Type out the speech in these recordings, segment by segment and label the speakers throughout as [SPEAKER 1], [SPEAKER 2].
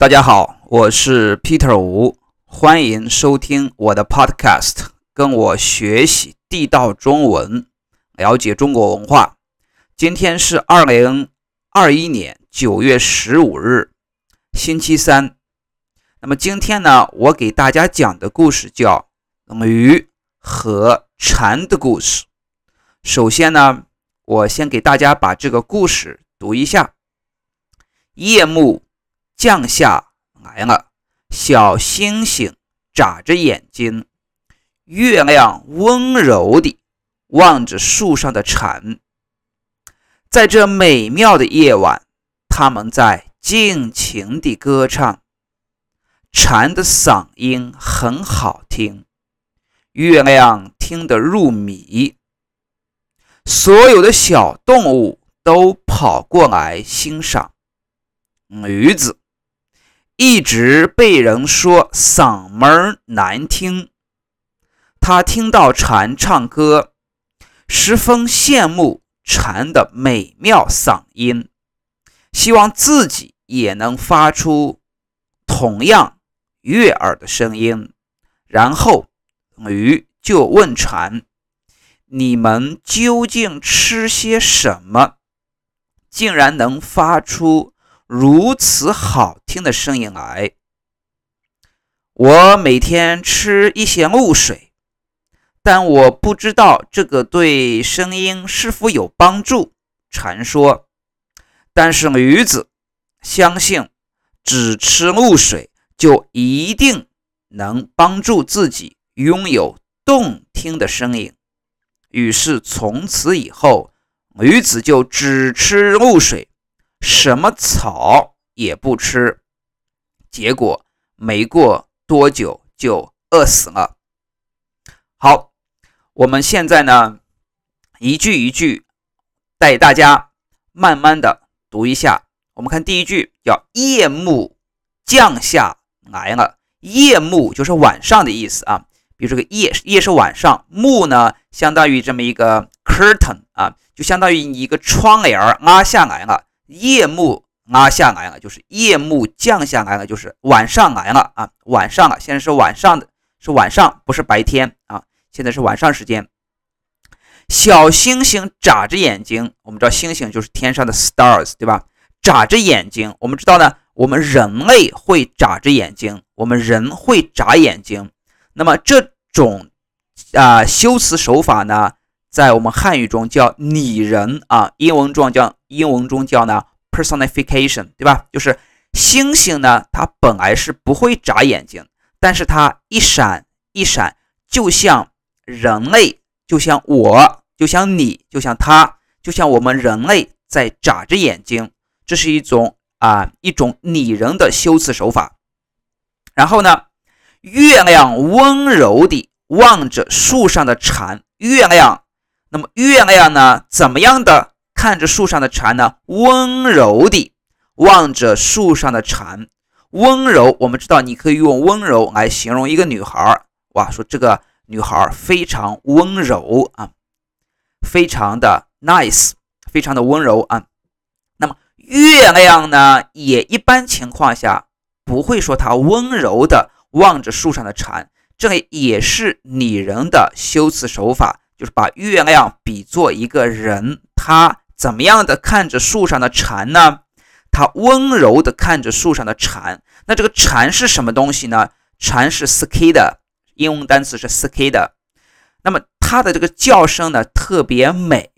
[SPEAKER 1] 大家好，我是 Peter 吴，欢迎收听我的 Podcast，跟我学习地道中文，了解中国文化。今天是二零二一年九月十五日，星期三。那么今天呢，我给大家讲的故事叫《鱼和蝉的故事》。首先呢，我先给大家把这个故事读一下：夜幕。降下来了，小星星眨着眼睛，月亮温柔地望着树上的蝉。在这美妙的夜晚，他们在尽情地歌唱。蝉的嗓音很好听，月亮听得入迷。所有的小动物都跑过来欣赏。驴子。一直被人说嗓门难听，他听到蝉唱歌，十分羡慕蝉的美妙嗓音，希望自己也能发出同样悦耳的声音。然后鱼就问蝉：“你们究竟吃些什么，竟然能发出？”如此好听的声音来，我每天吃一些露水，但我不知道这个对声音是否有帮助。传说，但是驴子相信，只吃露水就一定能帮助自己拥有动听的声音。于是从此以后，驴子就只吃露水。什么草也不吃，结果没过多久就饿死了。好，我们现在呢，一句一句带大家慢慢的读一下。我们看第一句，叫夜幕降下来了。夜幕就是晚上的意思啊。比如这个夜，夜是晚上，幕呢相当于这么一个 curtain 啊，就相当于一个窗帘拉下来了。夜幕拉下来了，就是夜幕降下来了，就是晚上来了啊，晚上了。现在是晚上的，是晚上，不是白天啊。现在是晚上时间。小星星眨着眼睛，我们知道星星就是天上的 stars，对吧？眨着眼睛，我们知道呢，我们人类会眨着眼睛，我们人会眨眼睛。那么这种啊修辞手法呢？在我们汉语中叫拟人啊，英文中叫英文中叫呢 personification，对吧？就是星星呢，它本来是不会眨眼睛，但是它一闪一闪，就像人类，就像我，就像你，就像他，就像我们人类在眨着眼睛，这是一种啊一种拟人的修辞手法。然后呢，月亮温柔地望着树上的蝉，月亮。那么月亮呢？怎么样的看着树上的蝉呢？温柔地望着树上的蝉，温柔。我们知道，你可以用温柔来形容一个女孩。哇，说这个女孩非常温柔啊，非常的 nice，非常的温柔啊。那么月亮呢，也一般情况下不会说它温柔的望着树上的蝉，这里也是拟人的修辞手法。就是把月亮比作一个人，它怎么样的看着树上的蝉呢？他温柔的看着树上的蝉。那这个蝉是什么东西呢？蝉是 cicada，英文单词是 cicada。那么它的这个叫声呢特别美。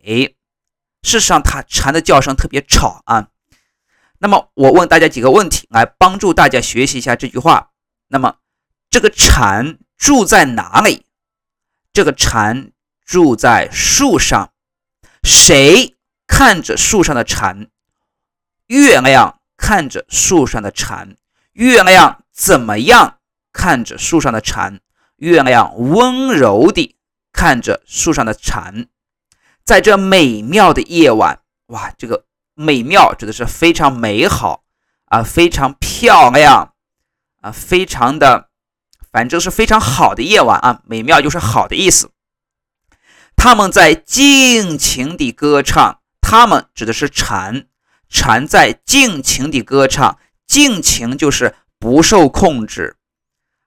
[SPEAKER 1] 事实上，它蝉的叫声特别吵啊。那么我问大家几个问题，来帮助大家学习一下这句话。那么这个蝉住在哪里？这个蝉。住在树上，谁看着树上的蝉？月亮看着树上的蝉。月亮怎么样看着树上的蝉？月亮温柔地看着树上的蝉。在这美妙的夜晚，哇，这个美妙指的是非常美好啊，非常漂亮啊，非常的，反正是非常好的夜晚啊。美妙就是好的意思。他们在尽情地歌唱，他们指的是蝉，蝉在尽情地歌唱，尽情就是不受控制，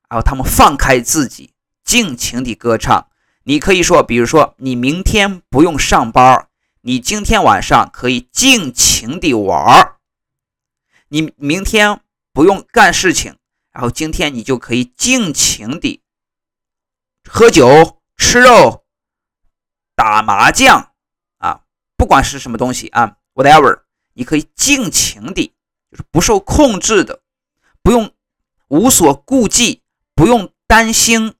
[SPEAKER 1] 然后他们放开自己，尽情的歌唱。你可以说，比如说，你明天不用上班，你今天晚上可以尽情的玩儿。你明天不用干事情，然后今天你就可以尽情的喝酒、吃肉、打麻将，不管是什么东西啊，whatever，你可以尽情的，就是不受控制的，不用无所顾忌，不用担心。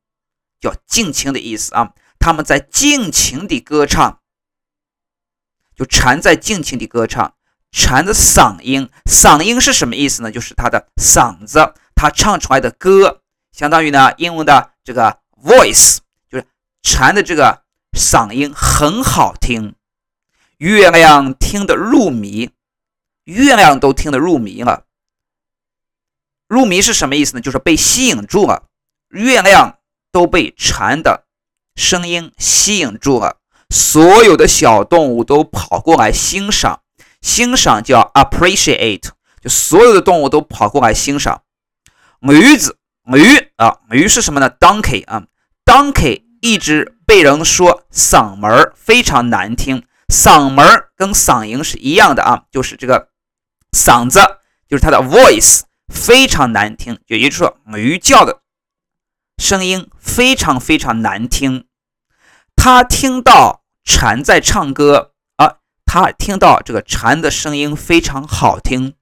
[SPEAKER 1] 叫尽情的意思啊！他们在尽情的歌唱，就蝉在尽情的歌唱。蝉的嗓音，嗓音是什么意思呢？就是它的嗓子，它唱出来的歌，相当于呢英文的这个 voice，就是蝉的这个嗓音很好听。月亮听得入迷，月亮都听得入迷了。入迷是什么意思呢？就是被吸引住了。月亮。都被蝉的声音吸引住了，所有的小动物都跑过来欣赏，欣赏叫 appreciate，就所有的动物都跑过来欣赏。驴子，驴啊，驴是什么呢？Donkey 啊，Donkey 一直被人说嗓门非常难听，嗓门跟嗓音是一样的啊，就是这个嗓子，就是他的 voice 非常难听，也就是说驴叫的。声音非常非常难听，他听到蝉在唱歌啊，他听到这个蝉的声音非常好听，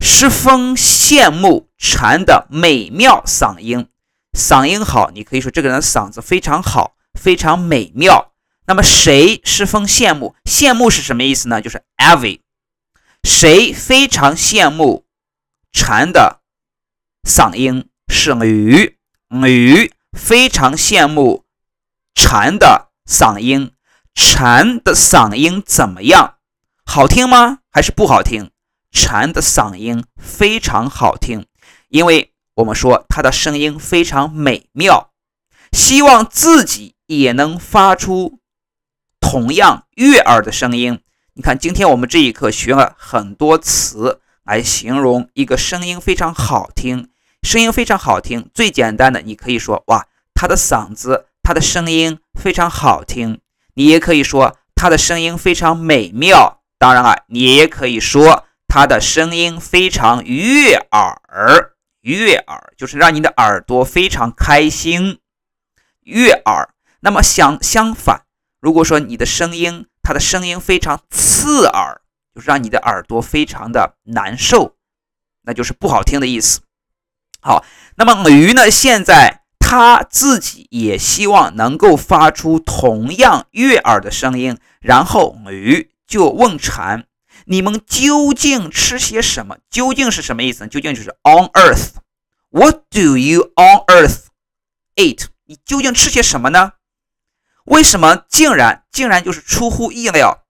[SPEAKER 1] 十分羡慕蝉的美妙嗓音。嗓音好，你可以说这个人嗓子非常好，非常美妙。那么谁十分羡慕？羡慕是什么意思呢？就是 envy。谁非常羡慕蝉的嗓音？是驴。驴非常羡慕蝉的嗓音，蝉的嗓音怎么样？好听吗？还是不好听？蝉的嗓音非常好听，因为我们说它的声音非常美妙，希望自己也能发出同样悦耳的声音。你看，今天我们这一课学了很多词来形容一个声音非常好听。声音非常好听，最简单的，你可以说哇，他的嗓子，他的声音非常好听。你也可以说他的声音非常美妙。当然了，你也可以说他的声音非常悦耳。悦耳就是让你的耳朵非常开心，悦耳。那么相相反，如果说你的声音，它的声音非常刺耳，就是让你的耳朵非常的难受，那就是不好听的意思。好，那么驴呢？现在它自己也希望能够发出同样悦耳的声音。然后驴就问蝉：“你们究竟吃些什么？究竟是什么意思？究竟就是 on earth？What do you on earth eat？你究竟吃些什么呢？为什么竟然竟然就是出乎意料？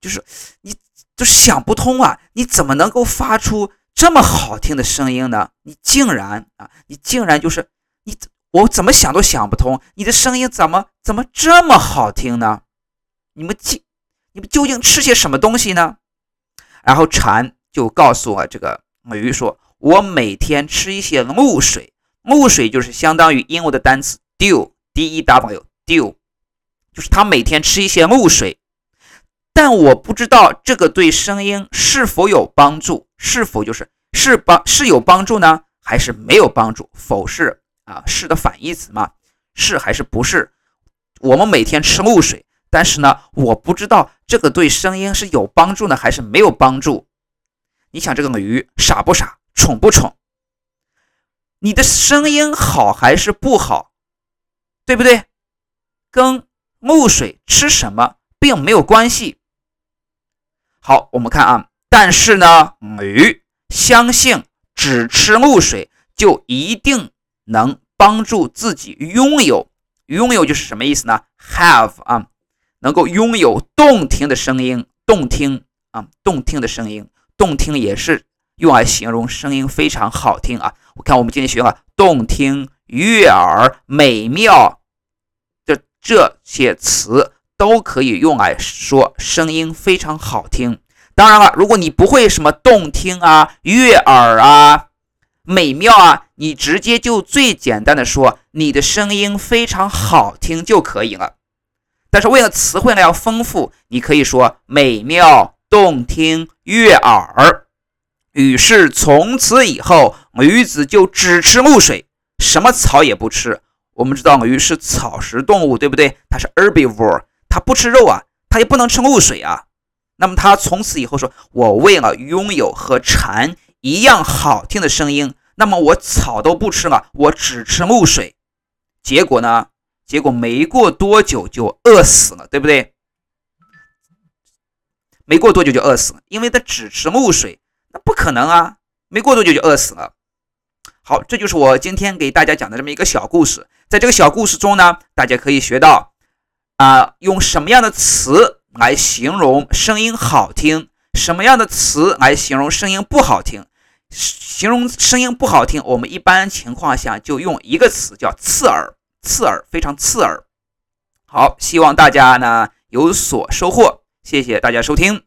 [SPEAKER 1] 就是你就想不通啊！你怎么能够发出？”这么好听的声音呢？你竟然啊，你竟然就是你，我怎么想都想不通，你的声音怎么怎么这么好听呢？你们竟你们究竟吃些什么东西呢？然后蝉就告诉我这个母鱼说，我每天吃一些露水，露水就是相当于英文的单词 dew，d e w，dew，就是他每天吃一些露水。但我不知道这个对声音是否有帮助，是否就是是帮是有帮助呢，还是没有帮助？否是啊，是的反义词嘛？是还是不是？我们每天吃露水，但是呢，我不知道这个对声音是有帮助呢，还是没有帮助？你想这个鱼傻不傻，蠢不蠢？你的声音好还是不好，对不对？跟露水吃什么并没有关系。好，我们看啊，但是呢，鱼相信只吃露水就一定能帮助自己拥有，拥有就是什么意思呢？Have 啊，能够拥有动听的声音，动听啊，动听的声音，动听也是用来形容声音非常好听啊。我看我们今天学了动听、悦耳、美妙这些词。都可以用来说声音非常好听，当然了，如果你不会什么动听啊、悦耳啊、美妙啊，你直接就最简单的说你的声音非常好听就可以了。但是为了词汇量要丰富，你可以说美妙、动听、悦耳。于是从此以后，女子就只吃露水，什么草也不吃。我们知道鱼是草食动物，对不对？它是 herbivore，它不吃肉啊，它也不能吃露水啊。那么它从此以后说：“我为了拥有和蝉一样好听的声音，那么我草都不吃了，我只吃露水。”结果呢？结果没过多久就饿死了，对不对？没过多久就饿死了，因为它只吃露水。那不可能啊！没过多久就饿死了。好，这就是我今天给大家讲的这么一个小故事。在这个小故事中呢，大家可以学到啊，用什么样的词来形容声音好听，什么样的词来形容声音不好听。形容声音不好听，我们一般情况下就用一个词，叫刺耳，刺耳，非常刺耳。好，希望大家呢有所收获，谢谢大家收听。